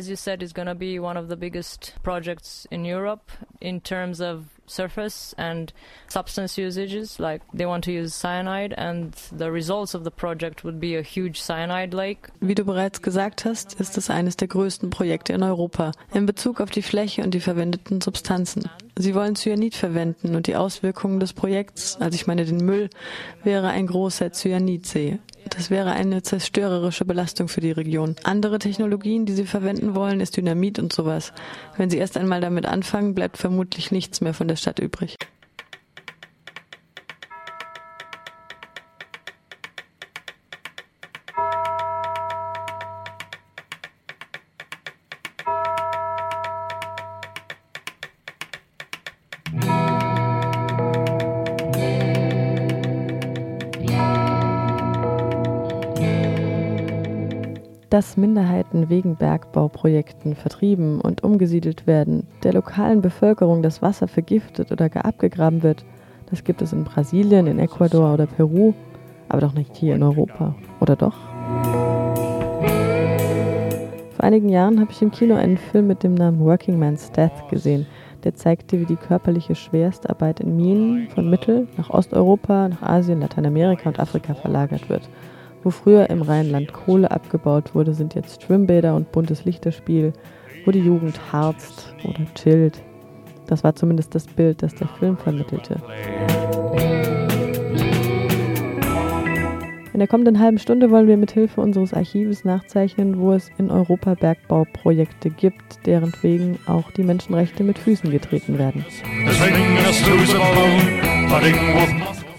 As you said, is going to be one of the biggest projects in Europe in terms of surface and substance usages. Like they want to use cyanide, and the results of the project would be a huge cyanide lake. Wie du bereits gesagt hast, ist es eines der größten Projekte in Europa in Bezug auf die Fläche und die verwendeten Substanzen. Sie wollen Cyanid verwenden und die Auswirkungen des Projekts, also ich meine den Müll, wäre ein großer Cyanidsee. Das wäre eine zerstörerische Belastung für die Region. Andere Technologien, die sie verwenden wollen, ist Dynamit und sowas. Wenn sie erst einmal damit anfangen, bleibt vermutlich nichts mehr von der Stadt übrig. Dass Minderheiten wegen Bergbauprojekten vertrieben und umgesiedelt werden, der lokalen Bevölkerung das Wasser vergiftet oder gar abgegraben wird, das gibt es in Brasilien, in Ecuador oder Peru, aber doch nicht hier in Europa. Oder doch? Vor einigen Jahren habe ich im Kino einen Film mit dem Namen Working Man's Death gesehen. Der zeigte, wie die körperliche Schwerstarbeit in Minen von Mittel nach Osteuropa, nach Asien, Lateinamerika und Afrika verlagert wird. Wo früher im Rheinland Kohle abgebaut wurde, sind jetzt Schwimmbäder und buntes Lichterspiel, wo die Jugend harzt oder chillt. Das war zumindest das Bild, das der Film vermittelte. In der kommenden halben Stunde wollen wir mit Hilfe unseres Archives nachzeichnen, wo es in Europa Bergbauprojekte gibt, deren wegen auch die Menschenrechte mit Füßen getreten werden.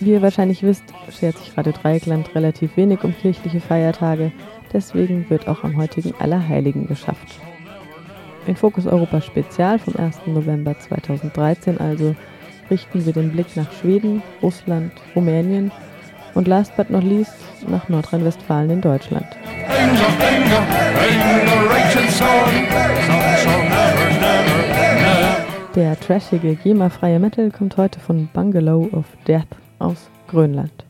Wie ihr wahrscheinlich wisst, schert sich Radio Dreieckland relativ wenig um kirchliche Feiertage, deswegen wird auch am heutigen Allerheiligen geschafft. In Fokus Europa Spezial vom 1. November 2013 also richten wir den Blick nach Schweden, Russland, Rumänien und last but not least nach Nordrhein-Westfalen in Deutschland. Der trashige, GEMA-freie Metal kommt heute von Bungalow of Death aus Grönland.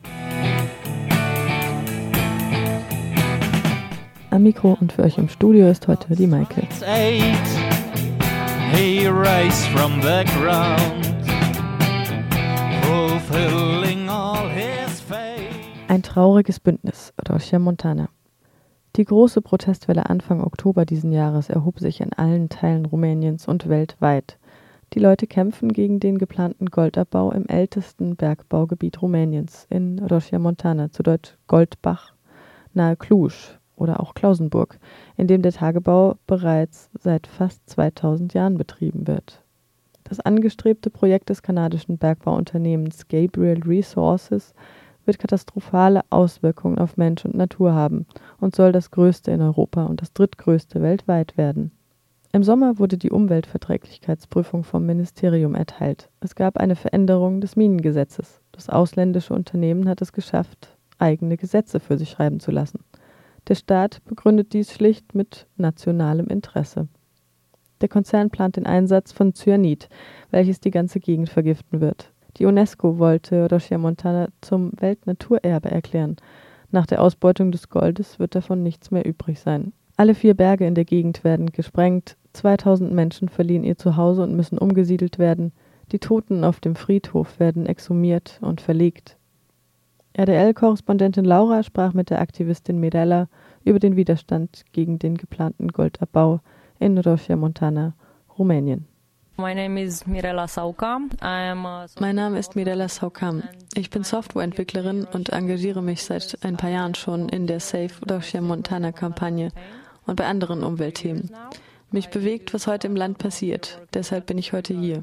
Am Mikro und für euch im Studio ist heute die Maike. Ein trauriges Bündnis, Rosia Montana. Die große Protestwelle Anfang Oktober diesen Jahres erhob sich in allen Teilen Rumäniens und weltweit. Die Leute kämpfen gegen den geplanten Goldabbau im ältesten Bergbaugebiet Rumäniens, in Rosia Montana, zu Deutsch Goldbach, nahe Cluj oder auch Klausenburg, in dem der Tagebau bereits seit fast 2000 Jahren betrieben wird. Das angestrebte Projekt des kanadischen Bergbauunternehmens Gabriel Resources wird katastrophale Auswirkungen auf Mensch und Natur haben und soll das größte in Europa und das drittgrößte weltweit werden. Im Sommer wurde die Umweltverträglichkeitsprüfung vom Ministerium erteilt. Es gab eine Veränderung des Minengesetzes. Das ausländische Unternehmen hat es geschafft, eigene Gesetze für sich schreiben zu lassen. Der Staat begründet dies schlicht mit nationalem Interesse. Der Konzern plant den Einsatz von Cyanid, welches die ganze Gegend vergiften wird. Die UNESCO wollte Rosia Montana zum Weltnaturerbe erklären. Nach der Ausbeutung des Goldes wird davon nichts mehr übrig sein. Alle vier Berge in der Gegend werden gesprengt, 2000 Menschen verlieren ihr Zuhause und müssen umgesiedelt werden. Die Toten auf dem Friedhof werden exhumiert und verlegt. RDL-Korrespondentin Laura sprach mit der Aktivistin Mirella über den Widerstand gegen den geplanten Goldabbau in Rosia Montana, Rumänien. Mein Name ist Mirella Saukam. Mein Name ist Mirella Saukam. Ich bin Softwareentwicklerin und engagiere mich seit ein paar Jahren schon in der Safe Rosia Montana Kampagne und bei anderen Umweltthemen. Mich bewegt, was heute im Land passiert. Deshalb bin ich heute hier.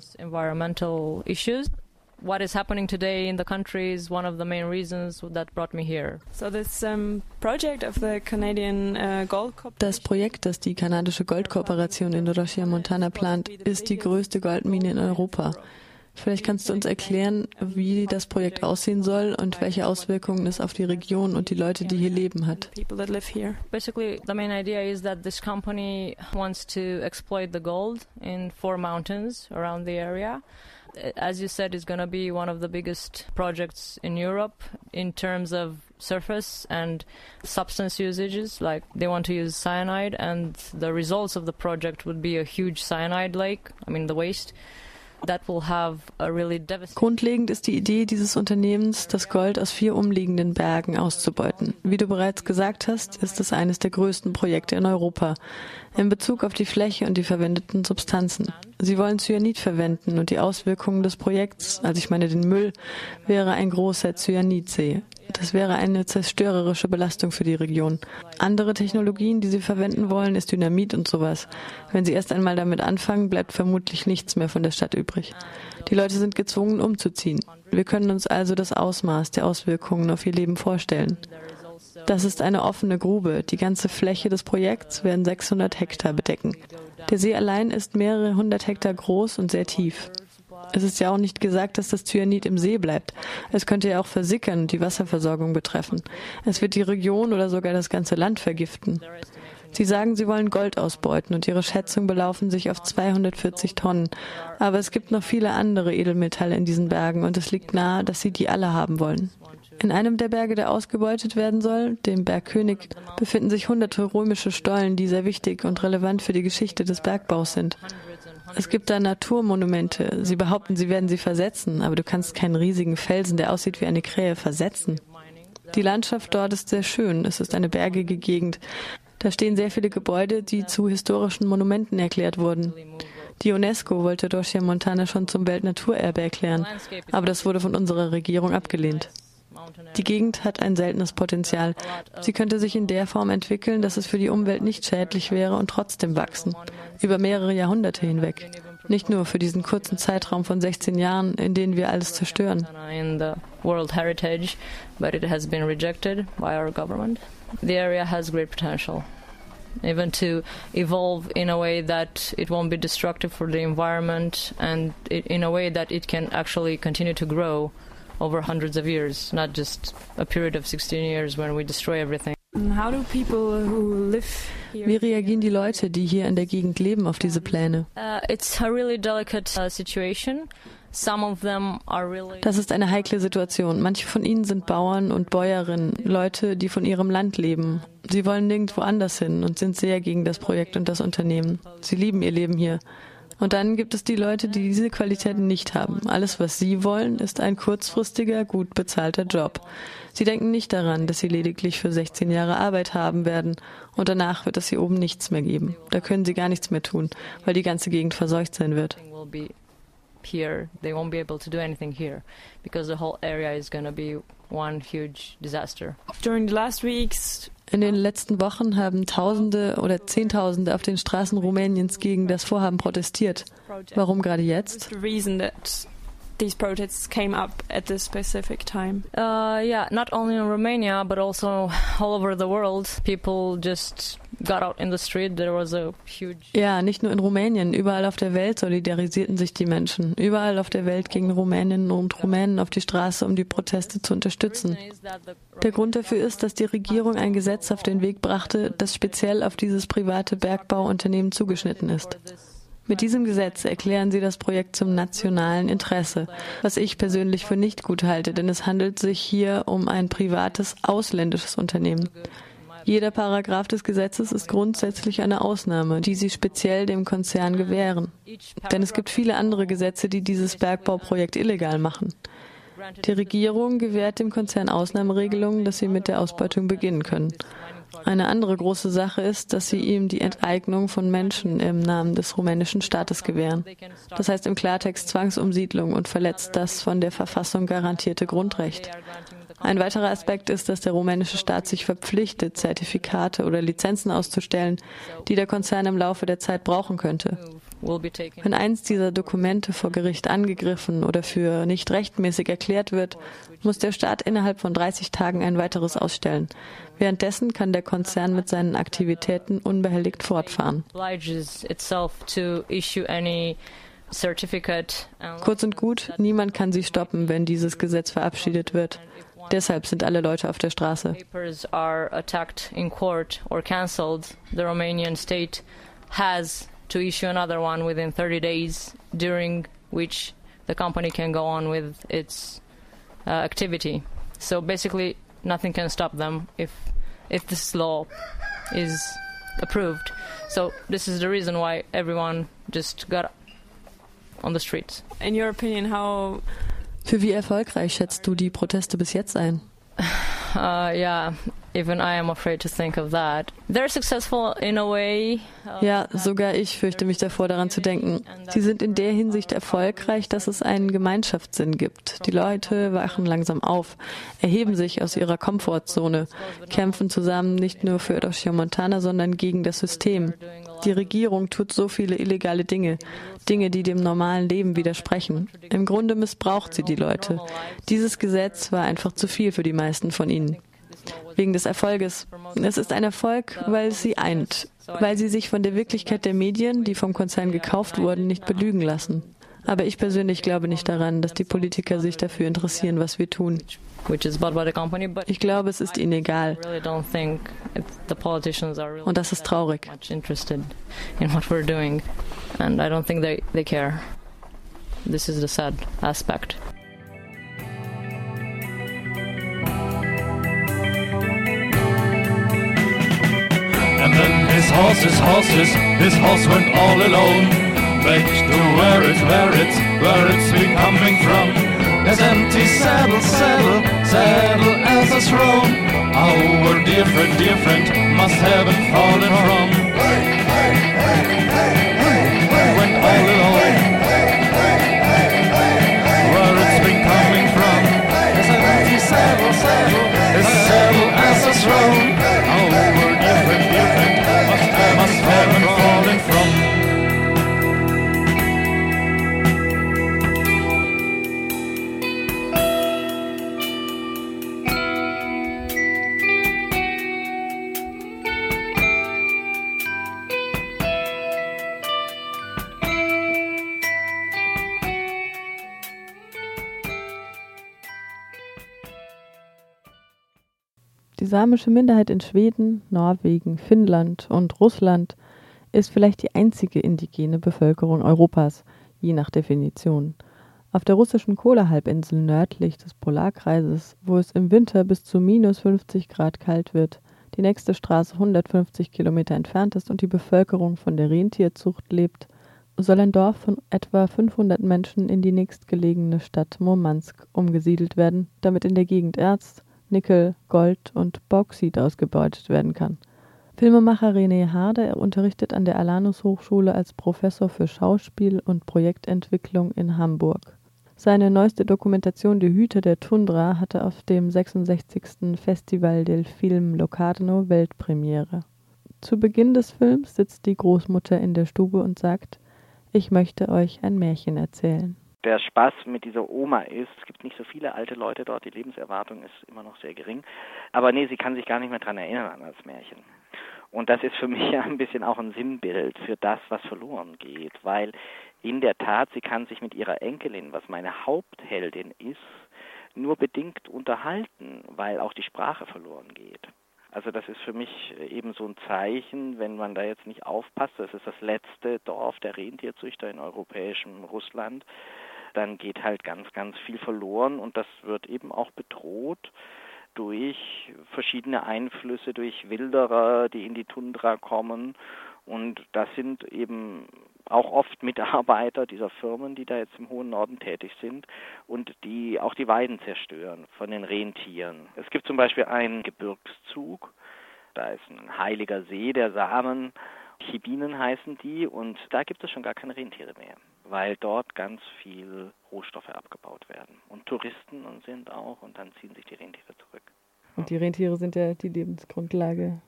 what is happening today in the country is one of the main reasons that brought me here. So this um, project of the Canadian uh, Gold Das Projekt, das die kanadische Goldkooperation in Rochia Montana plant, ist die größte Goldmine in Europa. Vielleicht kannst du uns erklären, wie das Projekt aussehen soll und welche Auswirkungen es auf die Region und die Leute, die hier leben, hat. Basically, the main idea is that this company wants to exploit the gold in four mountains around the area. Uh, as you said, it's going to be one of the biggest projects in Europe in terms of surface and substance usages. Like they want to use cyanide, and the results of the project would be a huge cyanide lake. I mean, the waste. Grundlegend ist die Idee dieses Unternehmens, das Gold aus vier umliegenden Bergen auszubeuten. Wie du bereits gesagt hast, ist es eines der größten Projekte in Europa in Bezug auf die Fläche und die verwendeten Substanzen. Sie wollen Cyanid verwenden und die Auswirkungen des Projekts, also ich meine den Müll, wäre ein großer Cyanidsee. Das wäre eine zerstörerische Belastung für die Region. Andere Technologien, die sie verwenden wollen, ist Dynamit und sowas. Wenn sie erst einmal damit anfangen, bleibt vermutlich nichts mehr von der Stadt übrig. Die Leute sind gezwungen, umzuziehen. Wir können uns also das Ausmaß der Auswirkungen auf ihr Leben vorstellen. Das ist eine offene Grube. Die ganze Fläche des Projekts werden 600 Hektar bedecken. Der See allein ist mehrere hundert Hektar groß und sehr tief. Es ist ja auch nicht gesagt, dass das Cyanid im See bleibt. Es könnte ja auch versickern und die Wasserversorgung betreffen. Es wird die Region oder sogar das ganze Land vergiften. Sie sagen, sie wollen Gold ausbeuten und ihre Schätzungen belaufen sich auf 240 Tonnen. Aber es gibt noch viele andere Edelmetalle in diesen Bergen und es liegt nahe, dass sie die alle haben wollen. In einem der Berge, der ausgebeutet werden soll, dem Berg König, befinden sich hunderte römische Stollen, die sehr wichtig und relevant für die Geschichte des Bergbaus sind. Es gibt da Naturmonumente. Sie behaupten, sie werden sie versetzen, aber du kannst keinen riesigen Felsen, der aussieht wie eine Krähe, versetzen. Die Landschaft dort ist sehr schön. Es ist eine bergige Gegend. Da stehen sehr viele Gebäude, die zu historischen Monumenten erklärt wurden. Die UNESCO wollte Doshia Montana schon zum Weltnaturerbe erklären, aber das wurde von unserer Regierung abgelehnt. Die Gegend hat ein seltenes Potenzial. Sie könnte sich in der Form entwickeln, dass es für die Umwelt nicht schädlich wäre und trotzdem wachsen. Über mehrere Jahrhunderte hinweg. Nicht nur für diesen kurzen Zeitraum von 16 Jahren, in denen wir alles zerstören. World Heritage, but it has been rejected by our government. The area has great potential even to evolve in a way that it won't be destructive for the environment and in a way that it can actually continue to grow over hundreds of years, not just a period of 16 years when we destroy everything. How do people who Wie reagieren die Leute, die hier in der Gegend leben, auf diese Pläne? Uh, it's a really delicate uh, situation. Das ist eine heikle Situation. Manche von ihnen sind Bauern und Bäuerinnen, Leute, die von ihrem Land leben. Sie wollen nirgendwo anders hin und sind sehr gegen das Projekt und das Unternehmen. Sie lieben ihr Leben hier. Und dann gibt es die Leute, die diese Qualitäten nicht haben. Alles, was sie wollen, ist ein kurzfristiger, gut bezahlter Job. Sie denken nicht daran, dass sie lediglich für 16 Jahre Arbeit haben werden und danach wird es hier oben nichts mehr geben. Da können sie gar nichts mehr tun, weil die ganze Gegend verseucht sein wird. Here, they won't be able to do anything here because the whole area is going to be one huge disaster. During the last weeks, in den letzten Wochen haben Tausende oder Zehntausende auf den Straßen Rumäniens gegen das Vorhaben protestiert. Warum gerade jetzt? These protests came up at this specific time? Uh, yeah, not only in Romania, but also all over the world. People just got out in the street. There was a huge. Ja, nicht nur in Rumänien. Überall auf der Welt solidarisierten sich die Menschen. Überall auf der Welt gingen Rumäninnen und Rumänen auf die Straße, um die Proteste zu unterstützen. Der Grund dafür ist, dass die Regierung ein Gesetz auf den Weg brachte, das speziell auf dieses private Bergbauunternehmen zugeschnitten ist. Mit diesem Gesetz erklären sie das Projekt zum nationalen Interesse, was ich persönlich für nicht gut halte, denn es handelt sich hier um ein privates ausländisches Unternehmen. Jeder Paragraph des Gesetzes ist grundsätzlich eine Ausnahme, die sie speziell dem Konzern gewähren. Denn es gibt viele andere Gesetze, die dieses Bergbauprojekt illegal machen. Die Regierung gewährt dem Konzern Ausnahmeregelungen, dass sie mit der Ausbeutung beginnen können. Eine andere große Sache ist, dass sie ihm die Enteignung von Menschen im Namen des rumänischen Staates gewähren. Das heißt im Klartext Zwangsumsiedlung und verletzt das von der Verfassung garantierte Grundrecht. Ein weiterer Aspekt ist, dass der rumänische Staat sich verpflichtet, Zertifikate oder Lizenzen auszustellen, die der Konzern im Laufe der Zeit brauchen könnte. Wenn eins dieser Dokumente vor Gericht angegriffen oder für nicht rechtmäßig erklärt wird, muss der Staat innerhalb von 30 Tagen ein weiteres ausstellen. Währenddessen kann der Konzern mit seinen Aktivitäten unbehelligt fortfahren. Kurz und gut, niemand kann sie stoppen, wenn dieses Gesetz verabschiedet wird. Deshalb sind alle Leute auf der Straße. has to issue another one within 30 days, during which the company can go on with its uh, activity. So basically, nothing can stop them if if this law is approved. So this is the reason why everyone just got on the streets. In your opinion, how Für wie erfolgreich schätzt du die Proteste bis jetzt ein? Uh, yeah, ja, sogar ich fürchte mich davor, daran zu denken. Sie sind in der Hinsicht erfolgreich, dass es einen Gemeinschaftssinn gibt. Die Leute wachen langsam auf, erheben sich aus ihrer Komfortzone, kämpfen zusammen nicht nur für Montana, sondern gegen das System. Die Regierung tut so viele illegale Dinge, Dinge, die dem normalen Leben widersprechen. Im Grunde missbraucht sie die Leute. Dieses Gesetz war einfach zu viel für die meisten von ihnen. Wegen des Erfolges. Es ist ein Erfolg, weil es sie eint, weil sie sich von der Wirklichkeit der Medien, die vom Konzern gekauft wurden, nicht belügen lassen. Aber ich persönlich glaube nicht daran, dass die Politiker sich dafür interessieren, was wir tun. Ich glaube, es ist ihnen egal. Und das ist traurig. And I don't think they, they care. This is the sad aspect. Horses, horses, this horse went all alone. Back to where it's, where it's, where it's been coming from. His empty saddle, saddle, saddle as a throne. Our dear friend, dear friend, must haven't fallen from. Went all alone. Where it's been coming from. His empty saddle, saddle, his saddle as a throne samische Minderheit in Schweden, Norwegen, Finnland und Russland ist vielleicht die einzige indigene Bevölkerung Europas, je nach Definition. Auf der russischen Kohlehalbinsel nördlich des Polarkreises, wo es im Winter bis zu minus 50 Grad kalt wird, die nächste Straße 150 Kilometer entfernt ist und die Bevölkerung von der Rentierzucht lebt, soll ein Dorf von etwa 500 Menschen in die nächstgelegene Stadt Murmansk umgesiedelt werden, damit in der Gegend Erz, Nickel, Gold und Bauxit ausgebeutet werden kann. Filmemacher René Harder unterrichtet an der Alanus Hochschule als Professor für Schauspiel und Projektentwicklung in Hamburg. Seine neueste Dokumentation Die Hüter der Tundra hatte auf dem 66. Festival del Film Locarno Weltpremiere. Zu Beginn des Films sitzt die Großmutter in der Stube und sagt, ich möchte euch ein Märchen erzählen der Spaß mit dieser Oma ist. Es gibt nicht so viele alte Leute dort, die Lebenserwartung ist immer noch sehr gering. Aber nee, sie kann sich gar nicht mehr daran erinnern an das Märchen. Und das ist für mich ja ein bisschen auch ein Sinnbild für das, was verloren geht, weil in der Tat, sie kann sich mit ihrer Enkelin, was meine Hauptheldin ist, nur bedingt unterhalten, weil auch die Sprache verloren geht. Also das ist für mich eben so ein Zeichen, wenn man da jetzt nicht aufpasst, das ist das letzte Dorf der Rentierzüchter in europäischem Russland, dann geht halt ganz, ganz viel verloren und das wird eben auch bedroht durch verschiedene Einflüsse, durch Wilderer, die in die Tundra kommen. Und das sind eben auch oft Mitarbeiter dieser Firmen, die da jetzt im hohen Norden tätig sind und die auch die Weiden zerstören von den Rentieren. Es gibt zum Beispiel einen Gebirgszug, da ist ein heiliger See der Samen, Chibinen heißen die, und da gibt es schon gar keine Rentiere mehr weil dort ganz viel Rohstoffe abgebaut werden. Und Touristen sind auch und dann ziehen sich die Rentiere zurück. Und die Rentiere sind ja die Lebensgrundlage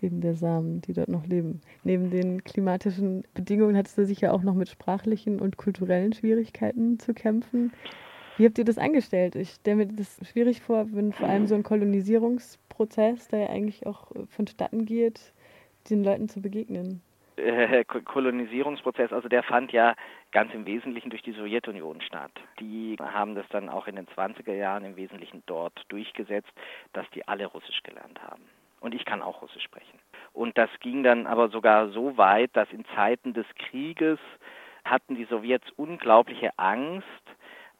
wegen der Samen, die dort noch leben. Neben den klimatischen Bedingungen hattest du sicher auch noch mit sprachlichen und kulturellen Schwierigkeiten zu kämpfen. Wie habt ihr das angestellt? Ich stelle mir das schwierig vor, wenn vor allem so ein Kolonisierungsprozess, der ja eigentlich auch vonstatten geht, den Leuten zu begegnen. Äh, Kolonisierungsprozess, also der fand ja ganz im Wesentlichen durch die Sowjetunion statt. Die haben das dann auch in den 20er Jahren im Wesentlichen dort durchgesetzt, dass die alle Russisch gelernt haben. Und ich kann auch Russisch sprechen. Und das ging dann aber sogar so weit, dass in Zeiten des Krieges hatten die Sowjets unglaubliche Angst,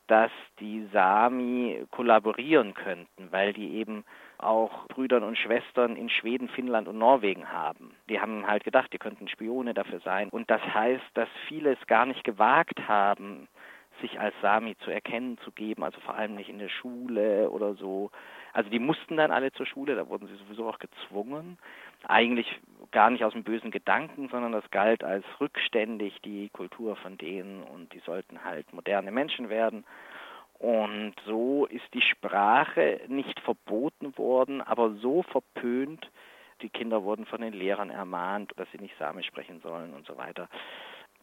dass die Sami kollaborieren könnten, weil die eben auch Brüdern und Schwestern in Schweden, Finnland und Norwegen haben. Die haben halt gedacht, die könnten Spione dafür sein. Und das heißt, dass viele es gar nicht gewagt haben, sich als Sami zu erkennen zu geben, also vor allem nicht in der Schule oder so. Also die mussten dann alle zur Schule, da wurden sie sowieso auch gezwungen. Eigentlich gar nicht aus dem bösen Gedanken, sondern das galt als rückständig, die Kultur von denen und die sollten halt moderne Menschen werden. Und so ist die Sprache nicht verboten worden, aber so verpönt, die Kinder wurden von den Lehrern ermahnt, dass sie nicht Samisch sprechen sollen und so weiter,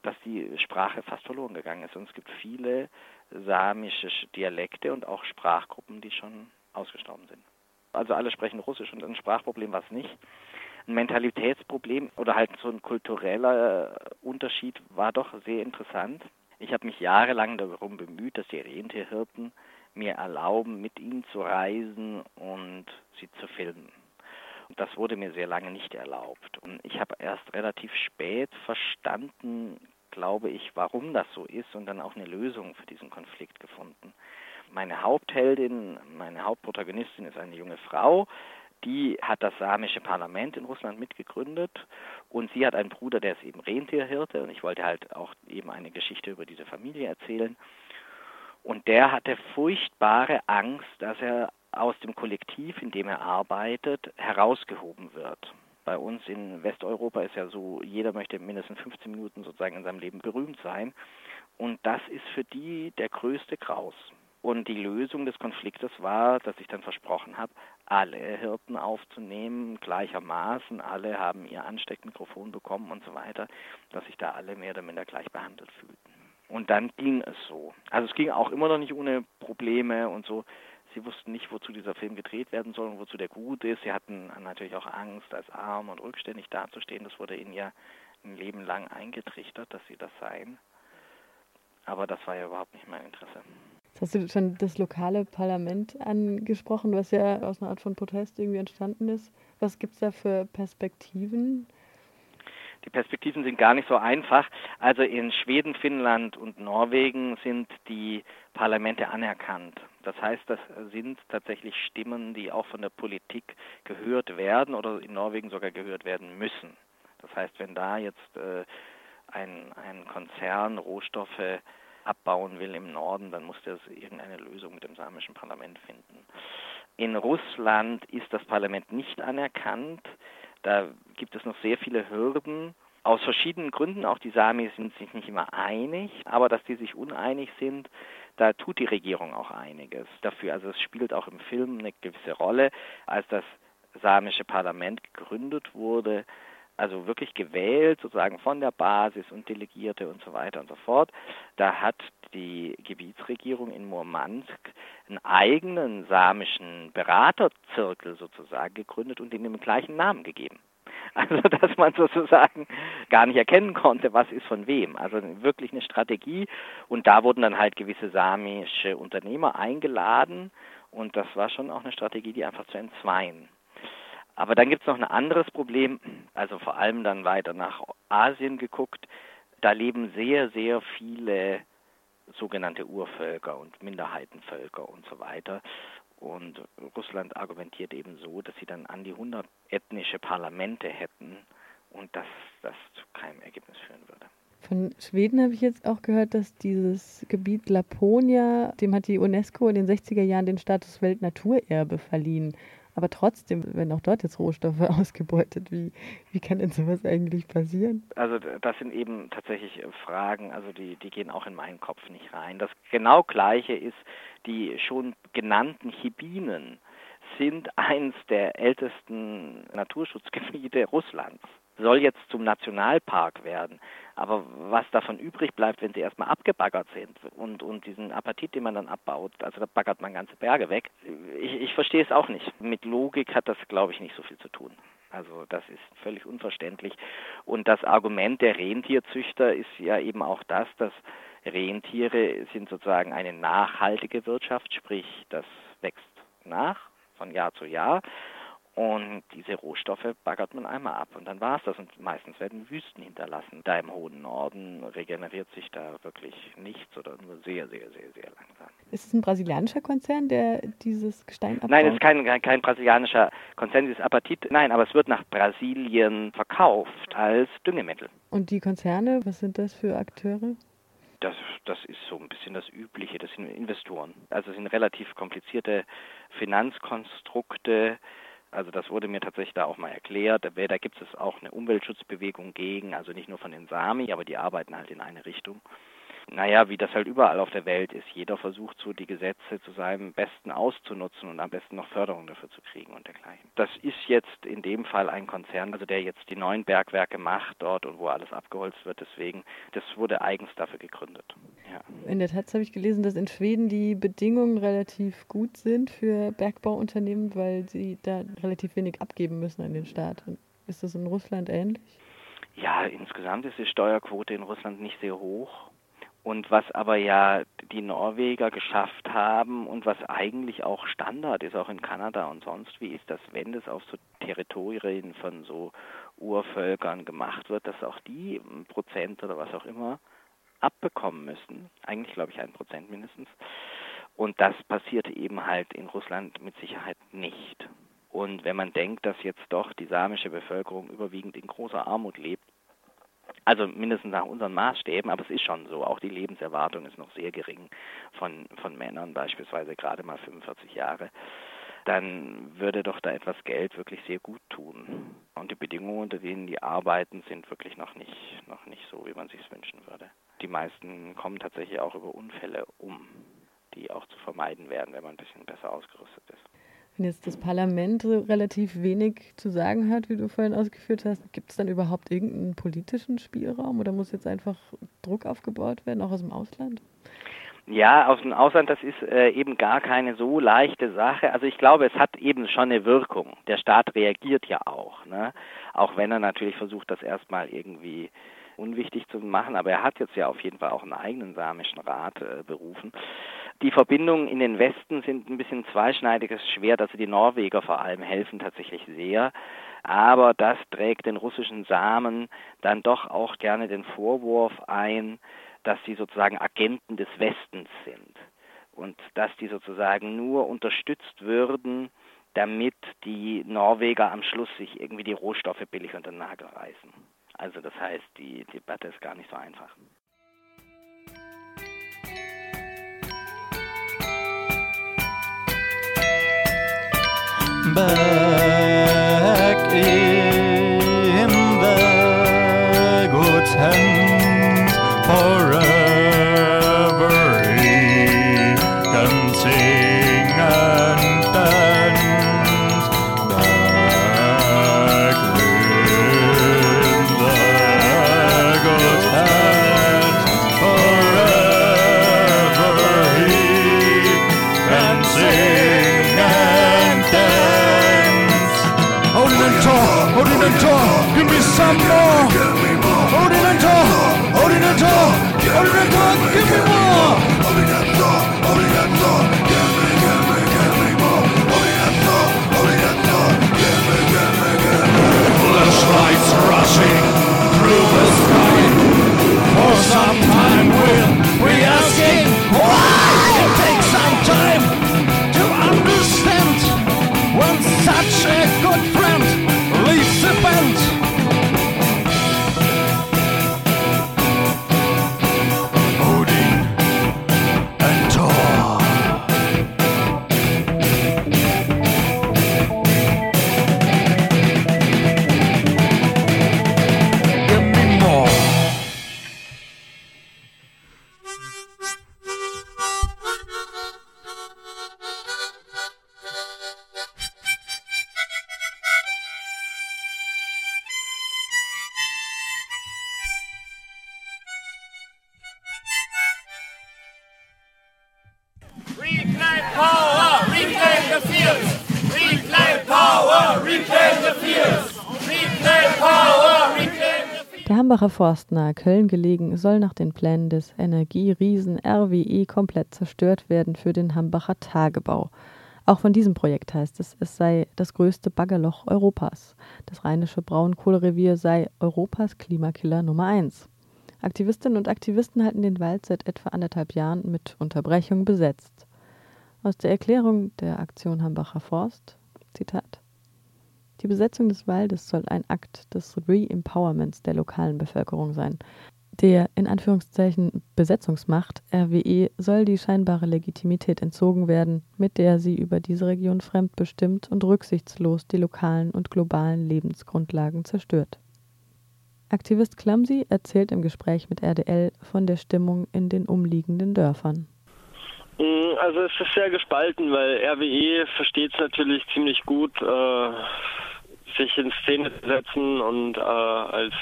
dass die Sprache fast verloren gegangen ist. Und es gibt viele samische Dialekte und auch Sprachgruppen, die schon ausgestorben sind. Also alle sprechen Russisch und ein Sprachproblem war es nicht. Ein Mentalitätsproblem oder halt so ein kultureller Unterschied war doch sehr interessant. Ich habe mich jahrelang darum bemüht, dass die Rentierhirten mir erlauben, mit ihnen zu reisen und sie zu filmen. Das wurde mir sehr lange nicht erlaubt. Und ich habe erst relativ spät verstanden, glaube ich, warum das so ist und dann auch eine Lösung für diesen Konflikt gefunden. Meine Hauptheldin, meine Hauptprotagonistin ist eine junge Frau, die hat das samische Parlament in Russland mitgegründet und sie hat einen Bruder, der ist eben Rentierhirte und ich wollte halt auch eben eine Geschichte über diese Familie erzählen. Und der hatte furchtbare Angst, dass er aus dem Kollektiv, in dem er arbeitet, herausgehoben wird. Bei uns in Westeuropa ist ja so, jeder möchte mindestens 15 Minuten sozusagen in seinem Leben berühmt sein. Und das ist für die der größte Graus. Und die Lösung des Konfliktes war, dass ich dann versprochen habe, alle Hirten aufzunehmen, gleichermaßen, alle haben ihr Ansteckmikrofon bekommen und so weiter, dass sich da alle mehr oder minder gleich behandelt fühlten. Und dann ging es so. Also es ging auch immer noch nicht ohne Probleme und so. Sie wussten nicht, wozu dieser Film gedreht werden soll und wozu der gut ist. Sie hatten natürlich auch Angst, als arm und rückständig dazustehen. Das wurde ihnen ja ein Leben lang eingetrichtert, dass sie das seien. Aber das war ja überhaupt nicht mein Interesse. Hast du schon das lokale Parlament angesprochen, was ja aus einer Art von Protest irgendwie entstanden ist. Was gibt es da für Perspektiven? Die Perspektiven sind gar nicht so einfach. Also in Schweden, Finnland und Norwegen sind die Parlamente anerkannt. Das heißt, das sind tatsächlich Stimmen, die auch von der Politik gehört werden oder in Norwegen sogar gehört werden müssen. Das heißt, wenn da jetzt äh, ein, ein Konzern Rohstoffe abbauen will im Norden, dann muss der irgendeine Lösung mit dem samischen Parlament finden. In Russland ist das Parlament nicht anerkannt. Da gibt es noch sehr viele Hürden. Aus verschiedenen Gründen, auch die Sami sind sich nicht immer einig, aber dass die sich uneinig sind, da tut die Regierung auch einiges dafür. Also es spielt auch im Film eine gewisse Rolle. Als das samische Parlament gegründet wurde, also wirklich gewählt, sozusagen von der Basis und Delegierte und so weiter und so fort. Da hat die Gebietsregierung in Murmansk einen eigenen samischen Beraterzirkel sozusagen gegründet und ihm den gleichen Namen gegeben. Also dass man sozusagen gar nicht erkennen konnte, was ist von wem. Also wirklich eine Strategie. Und da wurden dann halt gewisse samische Unternehmer eingeladen. Und das war schon auch eine Strategie, die einfach zu entzweien. Aber dann gibt es noch ein anderes Problem, also vor allem dann weiter nach Asien geguckt. Da leben sehr, sehr viele sogenannte Urvölker und Minderheitenvölker und so weiter. Und Russland argumentiert eben so, dass sie dann an die 100 ethnische Parlamente hätten und dass das zu keinem Ergebnis führen würde. Von Schweden habe ich jetzt auch gehört, dass dieses Gebiet Laponia, dem hat die UNESCO in den 60er Jahren den Status Weltnaturerbe verliehen. Aber trotzdem werden auch dort jetzt Rohstoffe ausgebeutet. Wie, wie kann denn sowas eigentlich passieren? Also das sind eben tatsächlich äh, Fragen, also die, die gehen auch in meinen Kopf nicht rein. Das genau gleiche ist, die schon genannten Chibinen sind eins der ältesten Naturschutzgebiete Russlands. Soll jetzt zum Nationalpark werden. Aber was davon übrig bleibt, wenn sie erstmal abgebaggert sind und, und diesen Apatit, den man dann abbaut, also da baggert man ganze Berge weg. Ich, ich verstehe es auch nicht. Mit Logik hat das, glaube ich, nicht so viel zu tun. Also das ist völlig unverständlich. Und das Argument der Rentierzüchter ist ja eben auch das, dass Rentiere sind sozusagen eine nachhaltige Wirtschaft, sprich das wächst nach von Jahr zu Jahr und diese Rohstoffe baggert man einmal ab und dann war es das. Und meistens werden Wüsten hinterlassen. Da im hohen Norden regeneriert sich da wirklich nichts oder nur sehr, sehr, sehr, sehr langsam. Ist es ein brasilianischer Konzern, der dieses Gestein abbaut? Nein, es ist kein, kein, kein brasilianischer Konzern, dieses Apatit. Nein, aber es wird nach Brasilien verkauft als Düngemittel. Und die Konzerne, was sind das für Akteure? Das, das ist so ein bisschen das Übliche, das sind Investoren. Also es sind relativ komplizierte Finanzkonstrukte, also das wurde mir tatsächlich da auch mal erklärt. Da gibt es auch eine Umweltschutzbewegung gegen, also nicht nur von den Sami, aber die arbeiten halt in eine Richtung naja, wie das halt überall auf der Welt ist. Jeder versucht so die Gesetze zu seinem Besten auszunutzen und am besten noch Förderung dafür zu kriegen und dergleichen. Das ist jetzt in dem Fall ein Konzern, also der jetzt die neuen Bergwerke macht dort und wo alles abgeholzt wird. Deswegen, das wurde eigens dafür gegründet. Ja. In der Tat habe ich gelesen, dass in Schweden die Bedingungen relativ gut sind für Bergbauunternehmen, weil sie da relativ wenig abgeben müssen an den Staat. Ist das in Russland ähnlich? Ja, insgesamt ist die Steuerquote in Russland nicht sehr hoch. Und was aber ja die Norweger geschafft haben und was eigentlich auch Standard ist, auch in Kanada und sonst wie, ist, dass wenn das auf so Territorien von so Urvölkern gemacht wird, dass auch die ein Prozent oder was auch immer abbekommen müssen. Eigentlich glaube ich ein Prozent mindestens. Und das passiert eben halt in Russland mit Sicherheit nicht. Und wenn man denkt, dass jetzt doch die samische Bevölkerung überwiegend in großer Armut lebt, also mindestens nach unseren Maßstäben, aber es ist schon so. Auch die Lebenserwartung ist noch sehr gering von, von Männern, beispielsweise gerade mal 45 Jahre. Dann würde doch da etwas Geld wirklich sehr gut tun. Und die Bedingungen, unter denen die arbeiten, sind wirklich noch nicht, noch nicht so, wie man sich wünschen würde. Die meisten kommen tatsächlich auch über Unfälle um, die auch zu vermeiden wären, wenn man ein bisschen besser ausgerüstet ist. Jetzt das Parlament relativ wenig zu sagen hat, wie du vorhin ausgeführt hast, gibt es dann überhaupt irgendeinen politischen Spielraum oder muss jetzt einfach Druck aufgebaut werden, auch aus dem Ausland? Ja, aus dem Ausland, das ist äh, eben gar keine so leichte Sache. Also ich glaube, es hat eben schon eine Wirkung. Der Staat reagiert ja auch, ne? auch wenn er natürlich versucht, das erstmal irgendwie unwichtig zu machen, aber er hat jetzt ja auf jeden Fall auch einen eigenen samischen Rat äh, berufen. Die Verbindungen in den Westen sind ein bisschen zweischneidiges Schwert. Also die Norweger vor allem helfen tatsächlich sehr. Aber das trägt den russischen Samen dann doch auch gerne den Vorwurf ein, dass sie sozusagen Agenten des Westens sind und dass die sozusagen nur unterstützt würden, damit die Norweger am Schluss sich irgendwie die Rohstoffe billig unter den Nagel reißen. Also das heißt, die Debatte ist gar nicht so einfach. number. Hambacher Forst nahe Köln gelegen soll nach den Plänen des Energieriesen RWE komplett zerstört werden für den Hambacher Tagebau. Auch von diesem Projekt heißt es, es sei das größte Baggerloch Europas. Das rheinische Braunkohlerevier sei Europas Klimakiller Nummer eins. Aktivistinnen und Aktivisten halten den Wald seit etwa anderthalb Jahren mit Unterbrechung besetzt. Aus der Erklärung der Aktion Hambacher Forst, Zitat. Die Besetzung des Waldes soll ein Akt des Re-Empowerments der lokalen Bevölkerung sein. Der in Anführungszeichen Besetzungsmacht RWE soll die scheinbare Legitimität entzogen werden, mit der sie über diese Region fremdbestimmt und rücksichtslos die lokalen und globalen Lebensgrundlagen zerstört. Aktivist Clumsy erzählt im Gespräch mit RDL von der Stimmung in den umliegenden Dörfern. Mm, also es ist sehr gespalten, weil RWE versteht es natürlich ziemlich gut, äh, sich in Szene zu setzen und äh, als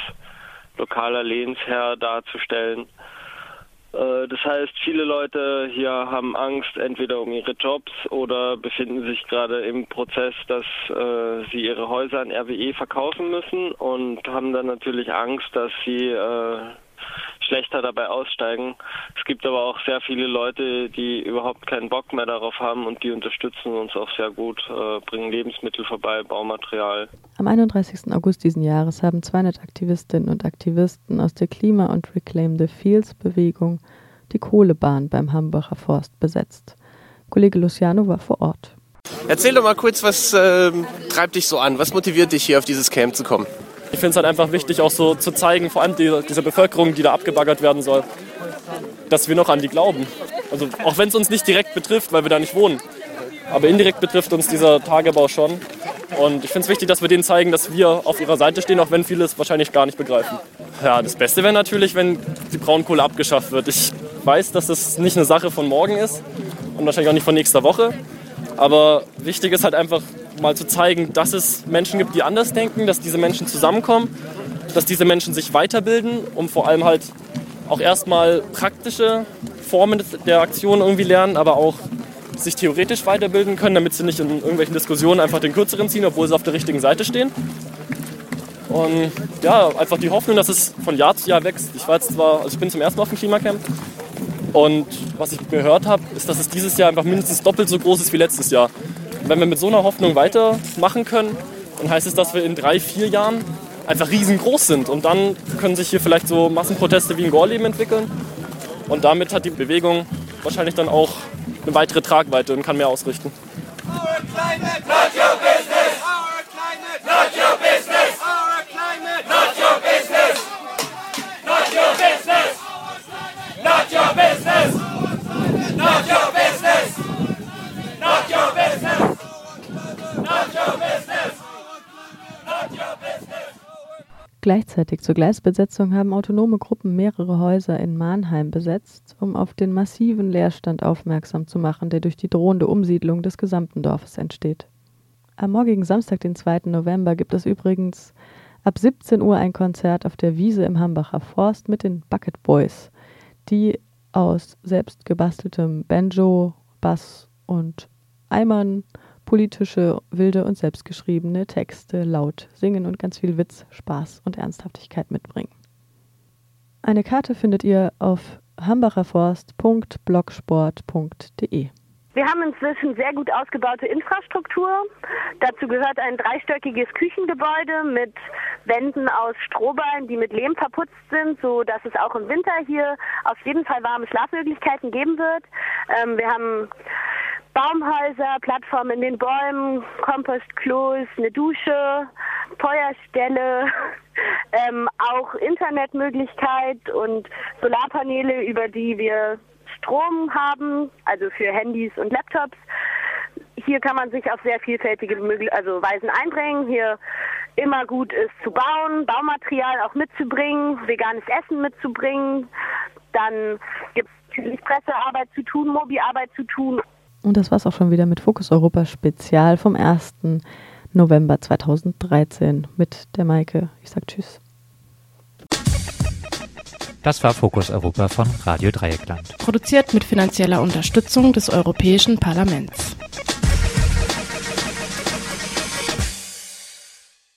lokaler Lehnsherr darzustellen. Äh, das heißt, viele Leute hier haben Angst entweder um ihre Jobs oder befinden sich gerade im Prozess, dass äh, sie ihre Häuser an RWE verkaufen müssen und haben dann natürlich Angst, dass sie äh, schlechter dabei aussteigen. Es gibt aber auch sehr viele Leute, die überhaupt keinen Bock mehr darauf haben und die unterstützen uns auch sehr gut, äh, bringen Lebensmittel vorbei, Baumaterial. Am 31. August diesen Jahres haben 200 Aktivistinnen und Aktivisten aus der Klima- und Reclaim the Fields Bewegung die Kohlebahn beim Hambacher Forst besetzt. Kollege Luciano war vor Ort. Erzähl doch mal kurz, was äh, treibt dich so an? Was motiviert dich hier auf dieses Camp zu kommen? Ich finde es halt einfach wichtig, auch so zu zeigen, vor allem die, dieser Bevölkerung, die da abgebaggert werden soll, dass wir noch an die glauben. Also auch wenn es uns nicht direkt betrifft, weil wir da nicht wohnen. Aber indirekt betrifft uns dieser Tagebau schon. Und ich finde es wichtig, dass wir denen zeigen, dass wir auf ihrer Seite stehen, auch wenn viele es wahrscheinlich gar nicht begreifen. Ja, das Beste wäre natürlich, wenn die Braunkohle abgeschafft wird. Ich weiß, dass das nicht eine Sache von morgen ist und wahrscheinlich auch nicht von nächster Woche. Aber wichtig ist halt einfach mal zu zeigen, dass es Menschen gibt, die anders denken, dass diese Menschen zusammenkommen, dass diese Menschen sich weiterbilden, um vor allem halt auch erstmal praktische Formen der Aktion irgendwie lernen, aber auch sich theoretisch weiterbilden können, damit sie nicht in irgendwelchen Diskussionen einfach den kürzeren ziehen, obwohl sie auf der richtigen Seite stehen. Und ja, einfach die Hoffnung, dass es von Jahr zu Jahr wächst. Ich war jetzt zwar, also ich bin zum ersten Mal auf dem Klimacamp und was ich gehört habe, ist, dass es dieses Jahr einfach mindestens doppelt so groß ist wie letztes Jahr. Und wenn wir mit so einer Hoffnung weitermachen können, dann heißt es, dass wir in drei, vier Jahren einfach riesengroß sind. Und dann können sich hier vielleicht so Massenproteste wie in Gorleben entwickeln. Und damit hat die Bewegung wahrscheinlich dann auch eine weitere Tragweite und kann mehr ausrichten. Not Gleichzeitig zur Gleisbesetzung haben autonome Gruppen mehrere Häuser in Mannheim besetzt, um auf den massiven Leerstand aufmerksam zu machen, der durch die drohende Umsiedlung des gesamten Dorfes entsteht. Am morgigen Samstag, den 2. November, gibt es übrigens ab 17 Uhr ein Konzert auf der Wiese im Hambacher Forst mit den Bucket Boys die aus selbst gebasteltem Banjo, Bass und Eimern politische, wilde und selbstgeschriebene Texte laut singen und ganz viel Witz, Spaß und Ernsthaftigkeit mitbringen. Eine Karte findet ihr auf hambacherforst.blogsport.de. Wir haben inzwischen sehr gut ausgebaute Infrastruktur. Dazu gehört ein dreistöckiges Küchengebäude mit Wänden aus Strohballen, die mit Lehm verputzt sind, so dass es auch im Winter hier auf jeden Fall warme Schlafmöglichkeiten geben wird. Ähm, wir haben Baumhäuser, Plattformen in den Bäumen, Kompostklos, eine Dusche, Feuerstelle, ähm, auch Internetmöglichkeit und Solarpaneele, über die wir Strom haben, also für Handys und Laptops. Hier kann man sich auf sehr vielfältige also Weisen einbringen. Hier immer gut ist zu bauen, Baumaterial auch mitzubringen, veganes Essen mitzubringen. Dann gibt es natürlich Pressearbeit zu tun, Mobiarbeit zu tun. Und das war's auch schon wieder mit Fokus Europa Spezial vom 1. November 2013 mit der Maike. Ich sag Tschüss. Das war Fokus Europa von Radio Dreieckland. Produziert mit finanzieller Unterstützung des Europäischen Parlaments.